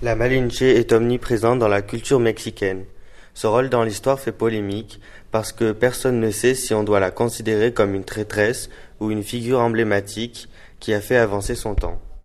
La Malinche est omniprésente dans la culture mexicaine. Ce rôle dans l'histoire fait polémique parce que personne ne sait si on doit la considérer comme une traîtresse ou une figure emblématique qui a fait avancer son temps.